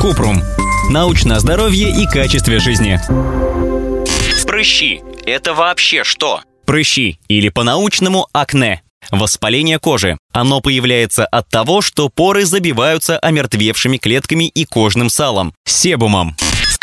Купрум. Научное здоровье и качестве жизни. Прыщи – это вообще что? Прыщи, или по-научному акне. Воспаление кожи. Оно появляется от того, что поры забиваются омертвевшими клетками и кожным салом – себумом.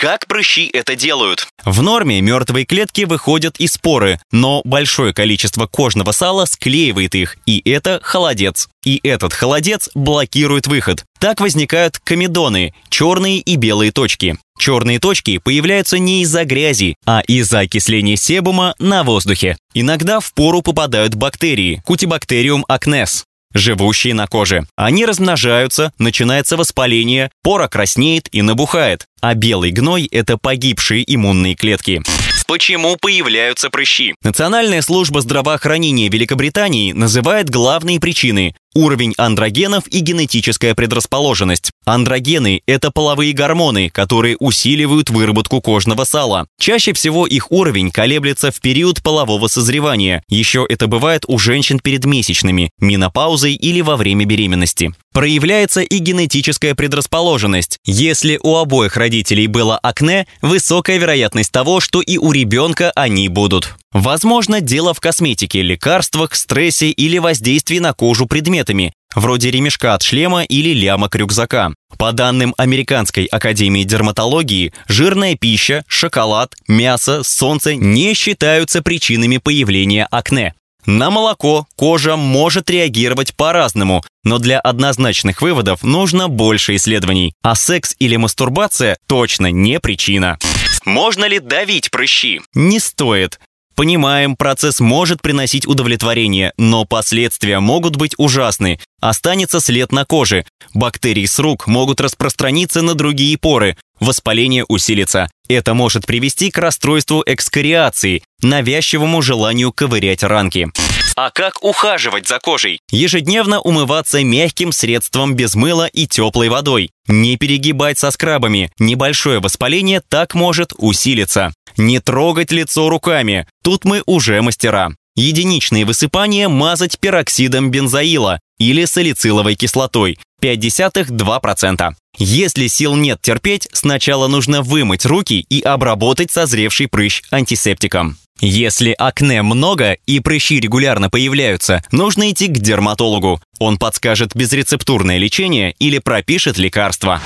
Как прыщи это делают? В норме мертвые клетки выходят из поры, но большое количество кожного сала склеивает их, и это холодец. И этот холодец блокирует выход. Так возникают комедоны – черные и белые точки. Черные точки появляются не из-за грязи, а из-за окисления себума на воздухе. Иногда в пору попадают бактерии – кутибактериум акнес живущие на коже. Они размножаются, начинается воспаление, пора краснеет и набухает. А белый гной – это погибшие иммунные клетки. Почему появляются прыщи? Национальная служба здравоохранения Великобритании называет главные причины уровень андрогенов и генетическая предрасположенность. Андрогены – это половые гормоны, которые усиливают выработку кожного сала. Чаще всего их уровень колеблется в период полового созревания. Еще это бывает у женщин перед месячными, менопаузой или во время беременности. Проявляется и генетическая предрасположенность. Если у обоих родителей было акне, высокая вероятность того, что и у ребенка они будут. Возможно, дело в косметике, лекарствах, стрессе или воздействии на кожу предметами, вроде ремешка от шлема или лямок рюкзака. По данным Американской академии дерматологии, жирная пища, шоколад, мясо, солнце не считаются причинами появления акне. На молоко кожа может реагировать по-разному, но для однозначных выводов нужно больше исследований. А секс или мастурбация точно не причина. Можно ли давить прыщи? Не стоит. Понимаем, процесс может приносить удовлетворение, но последствия могут быть ужасны. Останется след на коже. Бактерии с рук могут распространиться на другие поры. Воспаление усилится. Это может привести к расстройству экскориации, навязчивому желанию ковырять ранки. А как ухаживать за кожей? Ежедневно умываться мягким средством без мыла и теплой водой. Не перегибать со скрабами. Небольшое воспаление так может усилиться. Не трогать лицо руками. Тут мы уже мастера. Единичные высыпания мазать пероксидом бензоила или салициловой кислотой 0,5-2%. Если сил нет терпеть, сначала нужно вымыть руки и обработать созревший прыщ антисептиком. Если акне много и прыщи регулярно появляются, нужно идти к дерматологу. Он подскажет безрецептурное лечение или пропишет лекарства.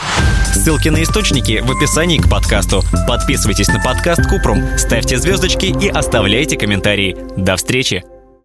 Ссылки на источники в описании к подкасту. Подписывайтесь на подкаст Купрум, ставьте звездочки и оставляйте комментарии. До встречи!